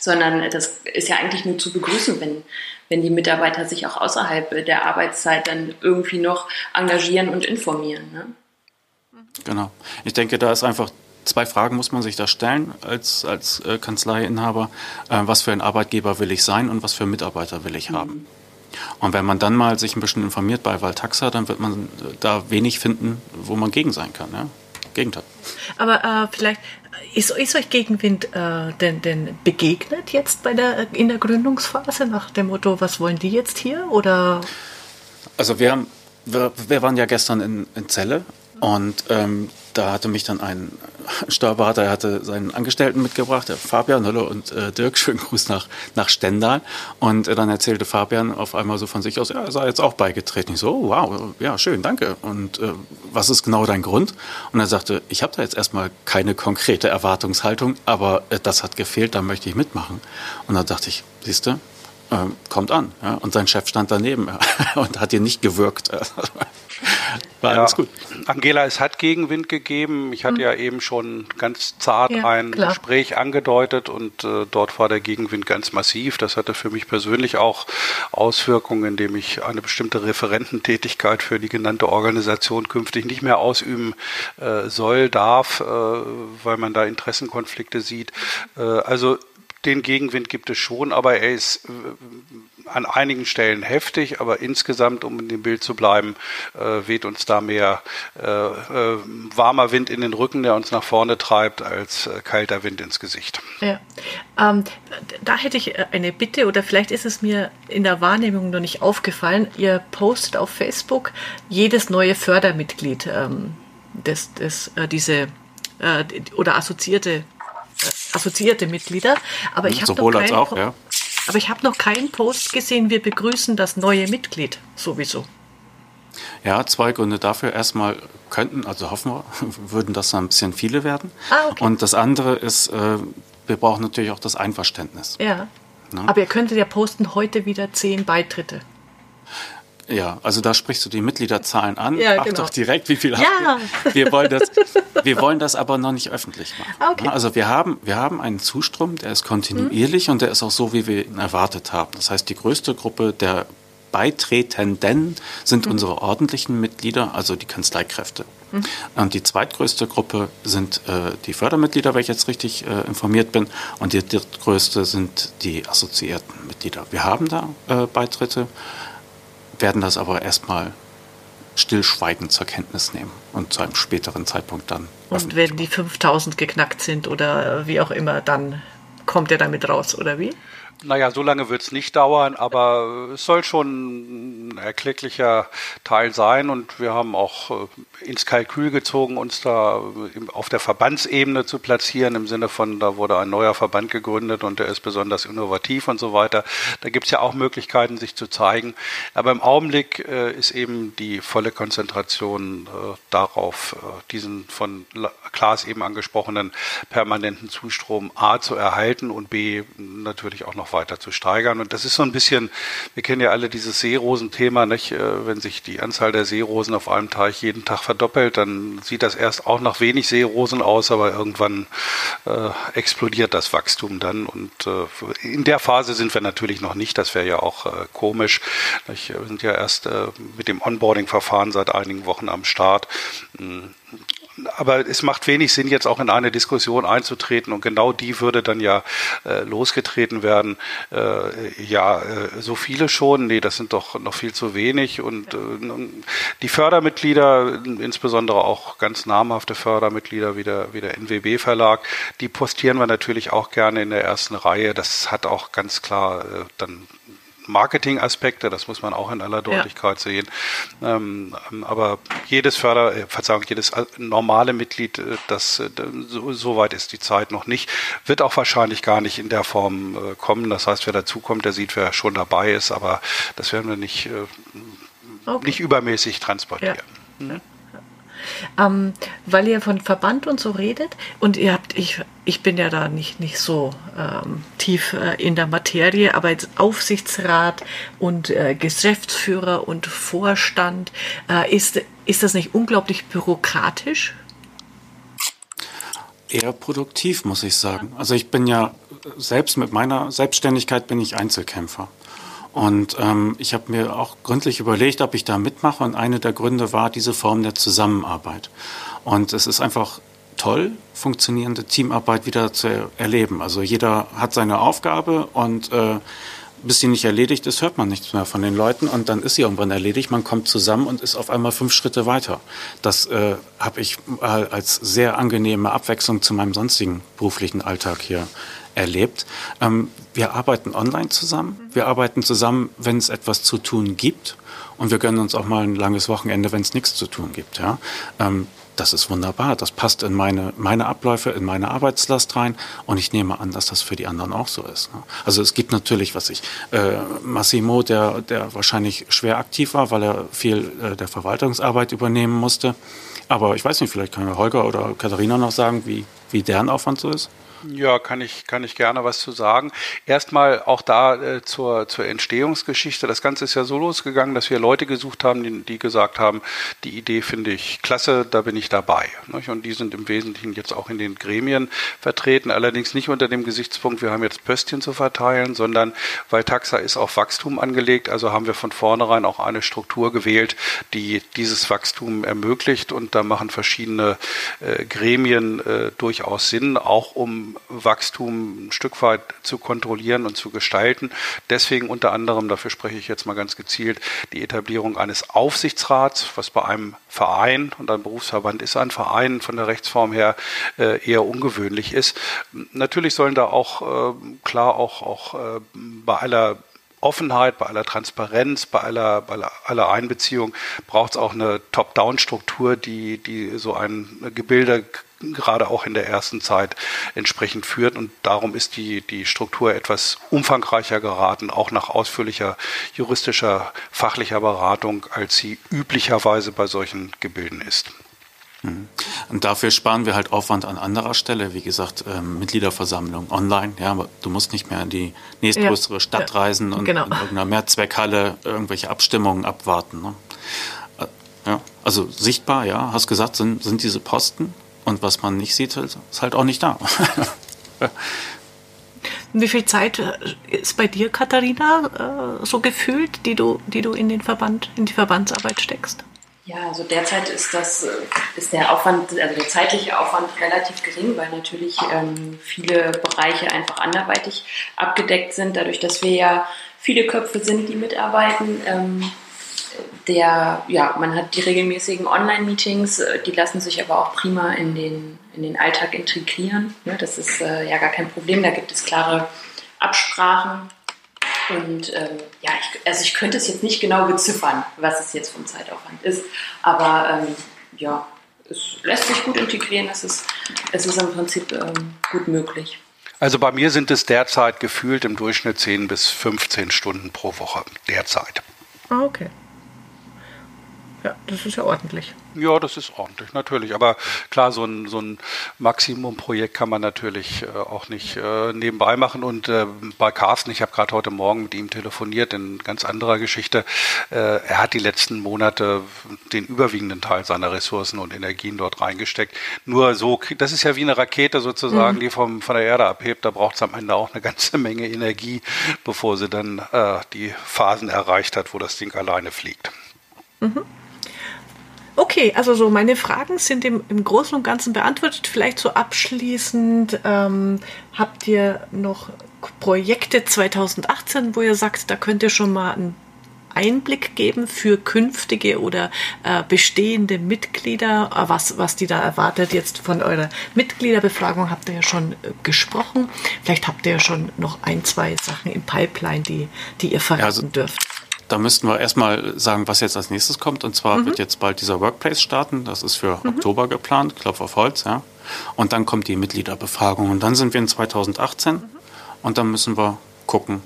sondern das ist ja eigentlich nur zu begrüßen, wenn, wenn die Mitarbeiter sich auch außerhalb der Arbeitszeit dann irgendwie noch engagieren und informieren. Ne? Genau. Ich denke, da ist einfach zwei Fragen muss man sich da stellen als, als äh, Kanzleiinhaber. Äh, was für ein Arbeitgeber will ich sein und was für Mitarbeiter will ich haben? Mhm. Und wenn man dann mal sich ein bisschen informiert bei Valtaxa, dann wird man da wenig finden, wo man gegen sein kann. Ja? Gegenteil. Aber äh, vielleicht ist, ist euch Gegenwind äh, denn, denn begegnet jetzt bei der, in der Gründungsphase nach dem Motto, was wollen die jetzt hier? Oder? Also wir, haben, wir, wir waren ja gestern in, in Celle und ähm, da hatte mich dann ein Steuerberater, er hatte seinen Angestellten mitgebracht, der Fabian, hallo und äh, Dirk, schönen Gruß nach, nach Stendal. Und äh, dann erzählte Fabian auf einmal so von sich aus, ja, er sei jetzt auch beigetreten. Ich so, oh, wow, ja, schön, danke. Und äh, was ist genau dein Grund? Und er sagte, ich habe da jetzt erstmal keine konkrete Erwartungshaltung, aber äh, das hat gefehlt, da möchte ich mitmachen. Und dann dachte ich, siehst du, äh, kommt an. Ja? Und sein Chef stand daneben und hat ihn nicht gewirkt. War ja, alles gut. Angela, es hat Gegenwind gegeben. Ich hatte mhm. ja eben schon ganz zart ja, ein klar. Gespräch angedeutet und äh, dort war der Gegenwind ganz massiv. Das hatte für mich persönlich auch Auswirkungen, indem ich eine bestimmte Referententätigkeit für die genannte Organisation künftig nicht mehr ausüben äh, soll, darf, äh, weil man da Interessenkonflikte sieht. Äh, also den Gegenwind gibt es schon, aber er ist äh, an einigen Stellen heftig, aber insgesamt, um in dem Bild zu bleiben, äh, weht uns da mehr äh, äh, warmer Wind in den Rücken, der uns nach vorne treibt, als äh, kalter Wind ins Gesicht. Ja, ähm, da hätte ich äh, eine Bitte oder vielleicht ist es mir in der Wahrnehmung noch nicht aufgefallen. Ihr postet auf Facebook jedes neue Fördermitglied, ähm, das, das, diese oder assoziierte assoziierte Mitglieder. Aber ich habe noch, keinen, auch, ja. Aber ich hab noch keinen Post gesehen, wir begrüßen das neue Mitglied sowieso. Ja, zwei Gründe dafür. Erstmal könnten, also hoffen wir, würden das dann ein bisschen viele werden. Ah, okay. Und das andere ist, äh, wir brauchen natürlich auch das Einverständnis. Ja. Ne? Aber ihr könntet ja posten, heute wieder zehn Beitritte. Ja, also da sprichst du die Mitgliederzahlen an. Ja, Frag genau. doch direkt, wie viel ja. wir. Wir wollen, das, wir wollen das aber noch nicht öffentlich machen. Okay. Also wir haben, wir haben einen Zustrom, der ist kontinuierlich mhm. und der ist auch so, wie wir ihn erwartet haben. Das heißt, die größte Gruppe der Beitretenden sind mhm. unsere ordentlichen Mitglieder, also die Kanzleikräfte. Mhm. Und die zweitgrößte Gruppe sind äh, die Fördermitglieder, wenn ich jetzt richtig äh, informiert bin. Und die drittgrößte sind die assoziierten Mitglieder. Wir haben da äh, Beitritte, werden das aber erstmal stillschweigend zur Kenntnis nehmen und zu einem späteren Zeitpunkt dann. Und wenn die 5000 geknackt sind oder wie auch immer, dann kommt er damit raus, oder wie? Naja, so lange wird es nicht dauern, aber es soll schon ein erklecklicher Teil sein und wir haben auch äh, ins Kalkül gezogen, uns da auf der Verbandsebene zu platzieren, im Sinne von, da wurde ein neuer Verband gegründet und der ist besonders innovativ und so weiter. Da gibt es ja auch Möglichkeiten, sich zu zeigen. Aber im Augenblick äh, ist eben die volle Konzentration äh, darauf, diesen von Klaas eben angesprochenen permanenten Zustrom A zu erhalten und B natürlich auch noch weiter zu steigern. Und das ist so ein bisschen, wir kennen ja alle dieses Seerosen-Thema, nicht? Äh, wenn sich die Anzahl der Seerosen auf einem Teich jeden Tag verdoppelt, dann sieht das erst auch nach wenig Seerosen aus, aber irgendwann äh, explodiert das Wachstum dann. Und äh, in der Phase sind wir natürlich noch nicht. Das wäre ja auch äh, komisch. Nicht? Wir sind ja erst äh, mit dem Onboarding-Verfahren seit einigen Wochen am Start. Aber es macht wenig Sinn, jetzt auch in eine Diskussion einzutreten und genau die würde dann ja äh, losgetreten werden. Äh, ja, äh, so viele schon, nee, das sind doch noch viel zu wenig und äh, die Fördermitglieder, insbesondere auch ganz namhafte Fördermitglieder wie der, wie der NWB-Verlag, die postieren wir natürlich auch gerne in der ersten Reihe. Das hat auch ganz klar äh, dann Marketingaspekte, das muss man auch in aller Deutlichkeit ja. sehen. Ähm, aber jedes Förder, äh, Verzeihung, jedes äh, normale Mitglied, äh, das so, so, weit ist die Zeit noch nicht, wird auch wahrscheinlich gar nicht in der Form äh, kommen. Das heißt, wer dazukommt, der sieht, wer schon dabei ist, aber das werden wir nicht, äh, okay. nicht übermäßig transportieren. Ja. Mhm. Ähm, weil ihr von Verband und so redet und ihr habt, ich, ich bin ja da nicht, nicht so ähm, tief äh, in der Materie, aber jetzt Aufsichtsrat und äh, Geschäftsführer und Vorstand, äh, ist, ist das nicht unglaublich bürokratisch? Eher produktiv, muss ich sagen. Also ich bin ja selbst mit meiner Selbstständigkeit bin ich Einzelkämpfer. Und ähm, ich habe mir auch gründlich überlegt, ob ich da mitmache. Und eine der Gründe war diese Form der Zusammenarbeit. Und es ist einfach toll, funktionierende Teamarbeit wieder zu erleben. Also jeder hat seine Aufgabe und äh, bis sie nicht erledigt ist, hört man nichts mehr von den Leuten und dann ist sie irgendwann erledigt. Man kommt zusammen und ist auf einmal fünf Schritte weiter. Das äh, habe ich äh, als sehr angenehme Abwechslung zu meinem sonstigen beruflichen Alltag hier erlebt. Ähm, wir arbeiten online zusammen. Wir arbeiten zusammen, wenn es etwas zu tun gibt. Und wir gönnen uns auch mal ein langes Wochenende, wenn es nichts zu tun gibt. Ja? Ähm, das ist wunderbar. Das passt in meine, meine Abläufe, in meine Arbeitslast rein. Und ich nehme an, dass das für die anderen auch so ist. Ne? Also es gibt natürlich, was ich, äh, Massimo, der, der wahrscheinlich schwer aktiv war, weil er viel äh, der Verwaltungsarbeit übernehmen musste. Aber ich weiß nicht, vielleicht kann Holger oder Katharina noch sagen, wie, wie deren Aufwand so ist. Ja, kann ich, kann ich gerne was zu sagen. Erstmal auch da äh, zur, zur Entstehungsgeschichte. Das Ganze ist ja so losgegangen, dass wir Leute gesucht haben, die, die gesagt haben, die Idee finde ich klasse, da bin ich dabei. Und die sind im Wesentlichen jetzt auch in den Gremien vertreten, allerdings nicht unter dem Gesichtspunkt, wir haben jetzt Pöstchen zu verteilen, sondern weil Taxa ist auf Wachstum angelegt, also haben wir von vornherein auch eine Struktur gewählt, die dieses Wachstum ermöglicht und da machen verschiedene äh, Gremien äh, durchaus Sinn, auch um Wachstum ein Stück weit zu kontrollieren und zu gestalten. Deswegen unter anderem, dafür spreche ich jetzt mal ganz gezielt, die Etablierung eines Aufsichtsrats, was bei einem Verein und ein Berufsverband ist ein Verein von der Rechtsform her äh, eher ungewöhnlich ist. Natürlich sollen da auch äh, klar auch, auch äh, bei aller Offenheit, bei aller Transparenz, bei aller, bei aller Einbeziehung braucht es auch eine Top-Down-Struktur, die, die so ein Gebilde gerade auch in der ersten Zeit entsprechend führt. Und darum ist die, die Struktur etwas umfangreicher geraten, auch nach ausführlicher juristischer, fachlicher Beratung, als sie üblicherweise bei solchen Gebilden ist. Mhm. Und dafür sparen wir halt Aufwand an anderer Stelle. Wie gesagt, ähm, Mitgliederversammlung online. Ja, aber du musst nicht mehr in die nächstgrößere ja. Stadt reisen und genau. in irgendeiner Mehrzweckhalle irgendwelche Abstimmungen abwarten. Ne? Äh, ja, also sichtbar, ja, hast gesagt, sind, sind diese Posten. Und was man nicht sieht, ist halt auch nicht da. Wie viel Zeit ist bei dir, Katharina, äh, so gefühlt, die du, die du in den Verband, in die Verbandsarbeit steckst? Ja, also derzeit ist das äh, ist der Aufwand, also der zeitliche Aufwand relativ gering, weil natürlich ähm, viele Bereiche einfach anderweitig abgedeckt sind, dadurch, dass wir ja viele Köpfe sind, die mitarbeiten. Ähm, der, ja, man hat die regelmäßigen Online-Meetings, äh, die lassen sich aber auch prima in den, in den Alltag integrieren. Ne? Das ist äh, ja gar kein Problem, da gibt es klare Absprachen und ähm, ja, ich, also ich könnte es jetzt nicht genau beziffern, was es jetzt vom Zeitaufwand ist, aber ähm, ja, es lässt sich gut integrieren, es ist, es ist im Prinzip ähm, gut möglich. Also bei mir sind es derzeit gefühlt im Durchschnitt 10 bis 15 Stunden pro Woche derzeit. Ah, okay. Ja, das ist ja ordentlich. Ja, das ist ordentlich, natürlich. Aber klar, so ein, so ein Maximum-Projekt kann man natürlich äh, auch nicht äh, nebenbei machen. Und äh, bei Carsten, ich habe gerade heute Morgen mit ihm telefoniert, in ganz anderer Geschichte, äh, er hat die letzten Monate den überwiegenden Teil seiner Ressourcen und Energien dort reingesteckt. Nur so, das ist ja wie eine Rakete sozusagen, mhm. die vom, von der Erde abhebt. Da braucht es am Ende auch eine ganze Menge Energie, bevor sie dann äh, die Phasen erreicht hat, wo das Ding alleine fliegt. Mhm. Okay, also so meine Fragen sind im, im Großen und Ganzen beantwortet. Vielleicht so abschließend, ähm, habt ihr noch Projekte 2018, wo ihr sagt, da könnt ihr schon mal einen Einblick geben für künftige oder äh, bestehende Mitglieder, äh, was, was die da erwartet. Jetzt von eurer Mitgliederbefragung habt ihr ja schon äh, gesprochen. Vielleicht habt ihr ja schon noch ein, zwei Sachen im Pipeline, die, die ihr verraten ja, also dürft. Da müssten wir erstmal sagen, was jetzt als nächstes kommt. Und zwar mhm. wird jetzt bald dieser Workplace starten. Das ist für mhm. Oktober geplant, Klopf auf Holz, ja. Und dann kommt die Mitgliederbefragung. Und dann sind wir in 2018 mhm. und dann müssen wir gucken,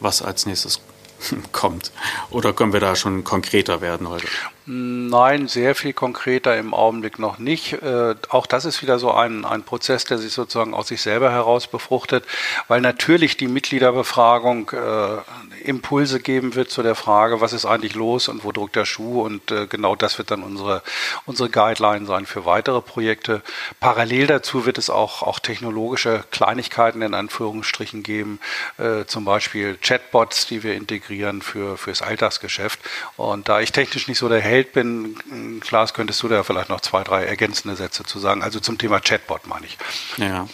was als nächstes kommt. Oder können wir da schon konkreter werden heute? Nein, sehr viel konkreter im Augenblick noch nicht. Äh, auch das ist wieder so ein, ein Prozess, der sich sozusagen aus sich selber heraus befruchtet, weil natürlich die Mitgliederbefragung äh, Impulse geben wird zu der Frage, was ist eigentlich los und wo drückt der Schuh und äh, genau das wird dann unsere, unsere Guideline sein für weitere Projekte. Parallel dazu wird es auch, auch technologische Kleinigkeiten in Anführungsstrichen geben, äh, zum Beispiel Chatbots, die wir integrieren für, fürs Alltagsgeschäft. Und da ich technisch nicht so der Held bin, Klaas, könntest du da vielleicht noch zwei, drei ergänzende Sätze zu sagen. Also zum Thema Chatbot meine ich. Ja,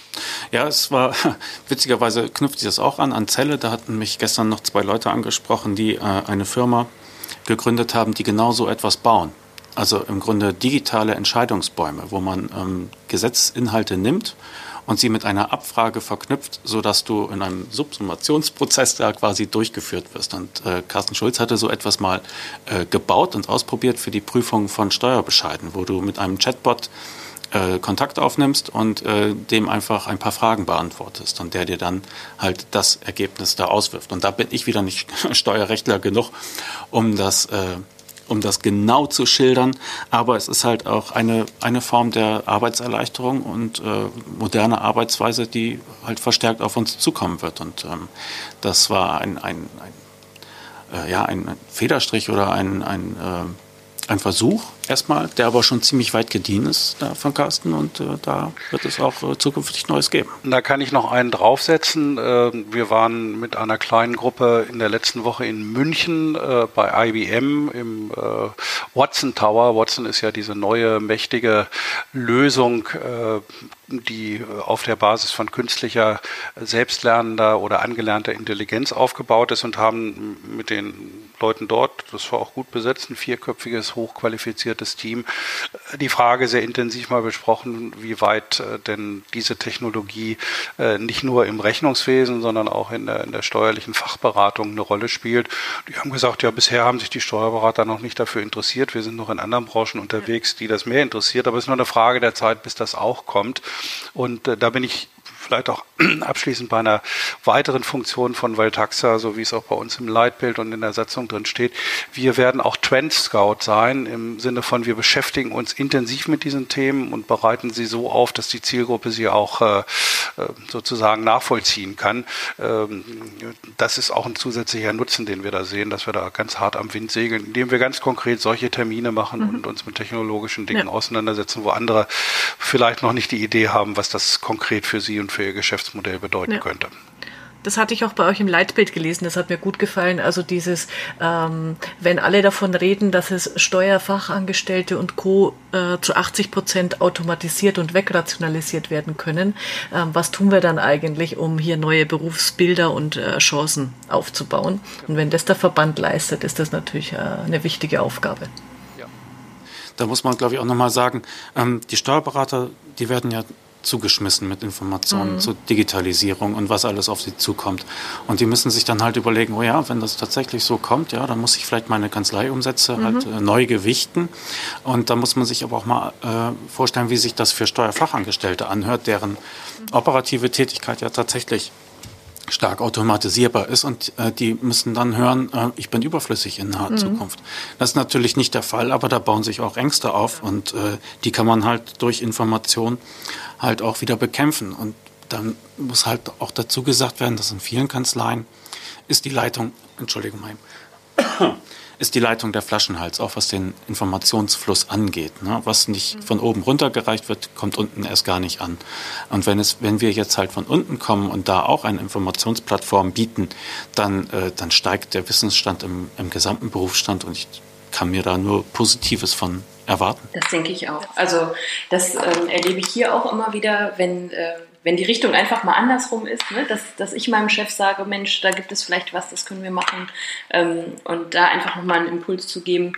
ja es war, witzigerweise knüpft sich das auch an, an Zelle. Da hatten mich gestern noch zwei Leute angesprochen, die äh, eine Firma gegründet haben, die genau so etwas bauen. Also im Grunde digitale Entscheidungsbäume, wo man ähm, Gesetzinhalte nimmt und sie mit einer Abfrage verknüpft, sodass du in einem Subsumationsprozess da quasi durchgeführt wirst. Und äh, Carsten Schulz hatte so etwas mal äh, gebaut und ausprobiert für die Prüfung von Steuerbescheiden, wo du mit einem Chatbot äh, Kontakt aufnimmst und äh, dem einfach ein paar Fragen beantwortest und der dir dann halt das Ergebnis da auswirft. Und da bin ich wieder nicht Steuerrechtler genug, um das äh, um das genau zu schildern. Aber es ist halt auch eine, eine Form der Arbeitserleichterung und äh, moderne Arbeitsweise, die halt verstärkt auf uns zukommen wird. Und ähm, das war ein, ein, ein, äh, ja, ein Federstrich oder ein, ein äh, ein Versuch erstmal, der aber schon ziemlich weit gediehen ist da von Carsten und äh, da wird es auch äh, zukünftig Neues geben. Da kann ich noch einen draufsetzen. Äh, wir waren mit einer kleinen Gruppe in der letzten Woche in München äh, bei IBM im äh, Watson Tower. Watson ist ja diese neue mächtige Lösung, äh, die auf der Basis von künstlicher, selbstlernender oder angelernter Intelligenz aufgebaut ist und haben mit den Leuten dort, das war auch gut besetzt, ein vierköpfiges, hochqualifiziertes Team, die Frage sehr intensiv mal besprochen, wie weit äh, denn diese Technologie äh, nicht nur im Rechnungswesen, sondern auch in der, in der steuerlichen Fachberatung eine Rolle spielt. Die haben gesagt, ja, bisher haben sich die Steuerberater noch nicht dafür interessiert. Wir sind noch in anderen Branchen unterwegs, die das mehr interessiert, aber es ist nur eine Frage der Zeit, bis das auch kommt. Und äh, da bin ich vielleicht auch abschließend bei einer weiteren Funktion von Valtaxa, so wie es auch bei uns im Leitbild und in der Satzung drin steht. Wir werden auch Trend Scout sein, im Sinne von, wir beschäftigen uns intensiv mit diesen Themen und bereiten sie so auf, dass die Zielgruppe sie auch äh, äh sozusagen nachvollziehen kann. Ähm, das ist auch ein zusätzlicher Nutzen, den wir da sehen, dass wir da ganz hart am Wind segeln, indem wir ganz konkret solche Termine machen mhm. und uns mit technologischen Dingen ja. auseinandersetzen, wo andere vielleicht noch nicht die Idee haben, was das konkret für sie und für ihr Geschäftsmodell bedeuten ja. könnte. Das hatte ich auch bei euch im Leitbild gelesen, das hat mir gut gefallen. Also dieses, ähm, wenn alle davon reden, dass es Steuerfachangestellte und Co. Äh, zu 80 Prozent automatisiert und wegrationalisiert werden können, ähm, was tun wir dann eigentlich, um hier neue Berufsbilder und äh, Chancen aufzubauen? Und wenn das der Verband leistet, ist das natürlich äh, eine wichtige Aufgabe. Da muss man, glaube ich, auch nochmal sagen, ähm, die Steuerberater, die werden ja zugeschmissen mit Informationen mhm. zur Digitalisierung und was alles auf sie zukommt. Und die müssen sich dann halt überlegen, oh ja, wenn das tatsächlich so kommt, ja, dann muss ich vielleicht meine Kanzleiumsätze mhm. halt äh, neu gewichten. Und da muss man sich aber auch mal äh, vorstellen, wie sich das für Steuerfachangestellte anhört, deren operative Tätigkeit ja tatsächlich stark automatisierbar ist und äh, die müssen dann hören, äh, ich bin überflüssig in naher mhm. Zukunft. Das ist natürlich nicht der Fall, aber da bauen sich auch Ängste auf und äh, die kann man halt durch Information halt auch wieder bekämpfen. Und dann muss halt auch dazu gesagt werden, dass in vielen Kanzleien ist die Leitung, Entschuldigung, mein, ist die Leitung der Flaschenhals, auch was den Informationsfluss angeht. Ne? Was nicht von oben runtergereicht wird, kommt unten erst gar nicht an. Und wenn, es, wenn wir jetzt halt von unten kommen und da auch eine Informationsplattform bieten, dann, äh, dann steigt der Wissensstand im, im gesamten Berufsstand und ich kann mir da nur Positives von erwarten. Das denke ich auch. Also das ähm, erlebe ich hier auch immer wieder, wenn äh, wenn die Richtung einfach mal andersrum ist, ne? dass, dass ich meinem Chef sage, Mensch, da gibt es vielleicht was, das können wir machen ähm, und da einfach nochmal einen Impuls zu geben,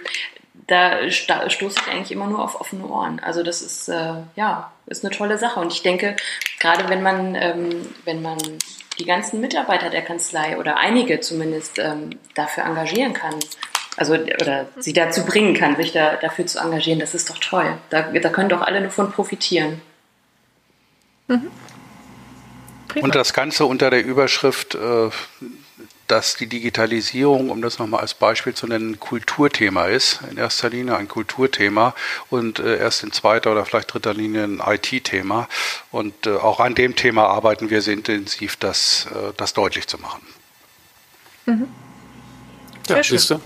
da stoße ich eigentlich immer nur auf offene Ohren. Also das ist, äh, ja, ist eine tolle Sache und ich denke, gerade wenn man, ähm, wenn man die ganzen Mitarbeiter der Kanzlei oder einige zumindest ähm, dafür engagieren kann, also oder sie dazu bringen kann, sich da, dafür zu engagieren, das ist doch toll. Da, da können doch alle nur von profitieren. Mhm. Und das Ganze unter der Überschrift, äh, dass die Digitalisierung, um das nochmal als Beispiel zu nennen, ein Kulturthema ist, in erster Linie ein Kulturthema und äh, erst in zweiter oder vielleicht dritter Linie ein IT-Thema. Und äh, auch an dem Thema arbeiten wir sehr intensiv, das, das deutlich zu machen. Mhm. Sehr ja, schön.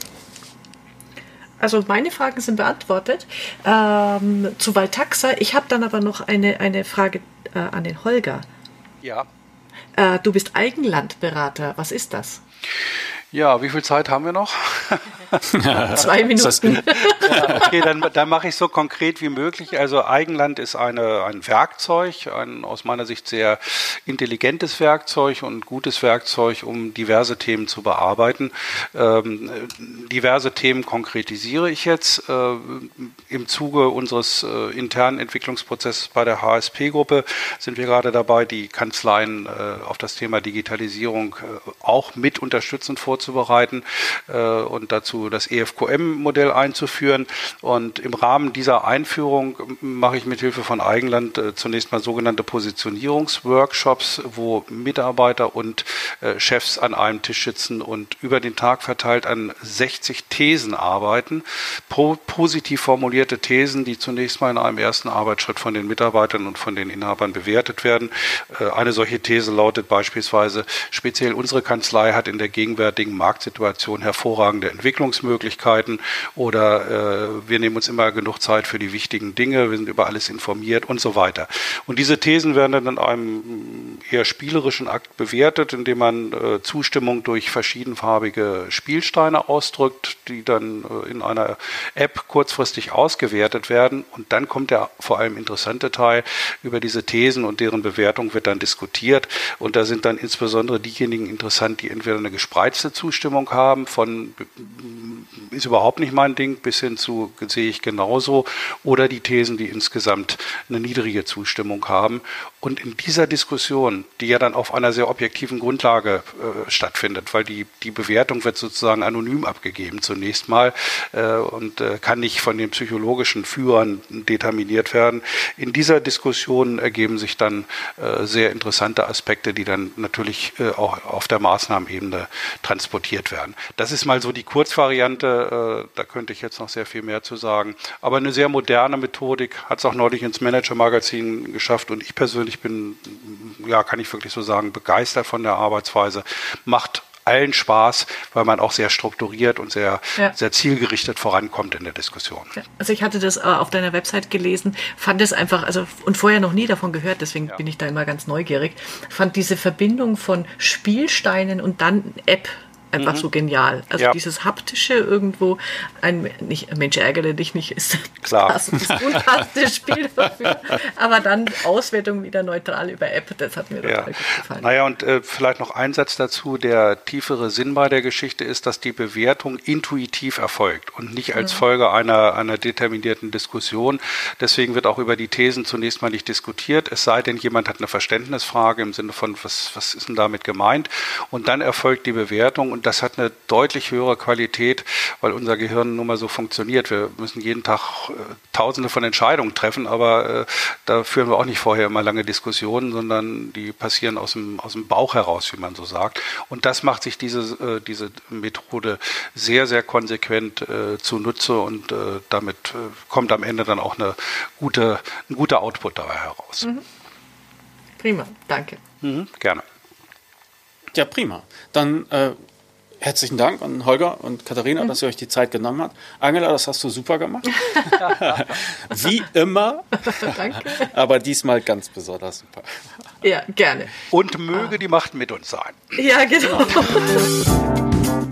Also meine Fragen sind beantwortet. Ähm, zu Valtaxa. Ich habe dann aber noch eine, eine Frage äh, an den Holger. Ja. Äh, du bist Eigenlandberater. Was ist das? Ja, wie viel Zeit haben wir noch? Zwei Minuten. ja, okay, dann, dann mache ich so konkret wie möglich. Also Eigenland ist eine, ein Werkzeug, ein aus meiner Sicht sehr intelligentes Werkzeug und gutes Werkzeug, um diverse Themen zu bearbeiten. Ähm, diverse Themen konkretisiere ich jetzt. Äh, Im Zuge unseres äh, internen Entwicklungsprozesses bei der HSP-Gruppe sind wir gerade dabei, die Kanzleien äh, auf das Thema Digitalisierung äh, auch mit unterstützend vorzubereiten. Äh, und dazu das EFQM-Modell einzuführen. Und im Rahmen dieser Einführung mache ich mit Hilfe von Eigenland äh, zunächst mal sogenannte Positionierungsworkshops, wo Mitarbeiter und äh, Chefs an einem Tisch sitzen und über den Tag verteilt an 60 Thesen arbeiten. Positiv formulierte Thesen, die zunächst mal in einem ersten Arbeitsschritt von den Mitarbeitern und von den Inhabern bewertet werden. Äh, eine solche These lautet beispielsweise, speziell unsere Kanzlei hat in der gegenwärtigen Marktsituation hervorragende Entwicklungsmöglichkeiten oder äh, wir nehmen uns immer genug Zeit für die wichtigen Dinge, wir sind über alles informiert und so weiter. Und diese Thesen werden dann in einem eher spielerischen Akt bewertet, indem man äh, Zustimmung durch verschiedenfarbige Spielsteine ausdrückt, die dann äh, in einer App kurzfristig ausgewertet werden. Und dann kommt der vor allem interessante Teil über diese Thesen und deren Bewertung wird dann diskutiert. Und da sind dann insbesondere diejenigen interessant, die entweder eine gespreizte Zustimmung haben von ist überhaupt nicht mein Ding, bis hin zu sehe ich genauso, oder die Thesen, die insgesamt eine niedrige Zustimmung haben. Und in dieser Diskussion, die ja dann auf einer sehr objektiven Grundlage äh, stattfindet, weil die, die Bewertung wird sozusagen anonym abgegeben zunächst mal äh, und äh, kann nicht von den psychologischen Führern determiniert werden. In dieser Diskussion ergeben sich dann äh, sehr interessante Aspekte, die dann natürlich äh, auch auf der Maßnahmenebene transportiert werden. Das ist mal so die Kurzvariante, äh, da könnte ich jetzt noch sehr viel mehr zu sagen. Aber eine sehr moderne Methodik, hat es auch neulich ins Manager-Magazin geschafft und ich persönlich ich bin, ja, kann ich wirklich so sagen, begeistert von der Arbeitsweise. Macht allen Spaß, weil man auch sehr strukturiert und sehr, ja. sehr zielgerichtet vorankommt in der Diskussion. Ja. Also ich hatte das äh, auf deiner Website gelesen, fand es einfach, also und vorher noch nie davon gehört, deswegen ja. bin ich da immer ganz neugierig, fand diese Verbindung von Spielsteinen und dann App einfach mhm. so genial. Also ja. dieses haptische irgendwo, ein nicht, Mensch ärgere dich nicht, ist Klar. das unpassende Spiel dafür. Aber dann Auswertung wieder neutral über App, das hat mir total gut gefallen. Naja, und äh, vielleicht noch ein Satz dazu, der tiefere Sinn bei der Geschichte ist, dass die Bewertung intuitiv erfolgt und nicht als mhm. Folge einer, einer determinierten Diskussion. Deswegen wird auch über die Thesen zunächst mal nicht diskutiert, es sei denn, jemand hat eine Verständnisfrage im Sinne von, was, was ist denn damit gemeint? Und dann erfolgt die Bewertung und das hat eine deutlich höhere Qualität, weil unser Gehirn nun mal so funktioniert. Wir müssen jeden Tag äh, tausende von Entscheidungen treffen, aber äh, da führen wir auch nicht vorher immer lange Diskussionen, sondern die passieren aus dem, aus dem Bauch heraus, wie man so sagt. Und das macht sich diese, äh, diese Methode sehr, sehr konsequent äh, zunutze und äh, damit äh, kommt am Ende dann auch eine gute, ein guter Output dabei heraus. Mhm. Prima, danke. Mhm, gerne. Ja, prima. Dann äh, Herzlichen Dank an Holger und Katharina, mhm. dass ihr euch die Zeit genommen habt. Angela, das hast du super gemacht. Wie immer. Danke. Aber diesmal ganz besonders super. Ja, gerne. Und möge ah. die Macht mit uns sein. Ja, genau.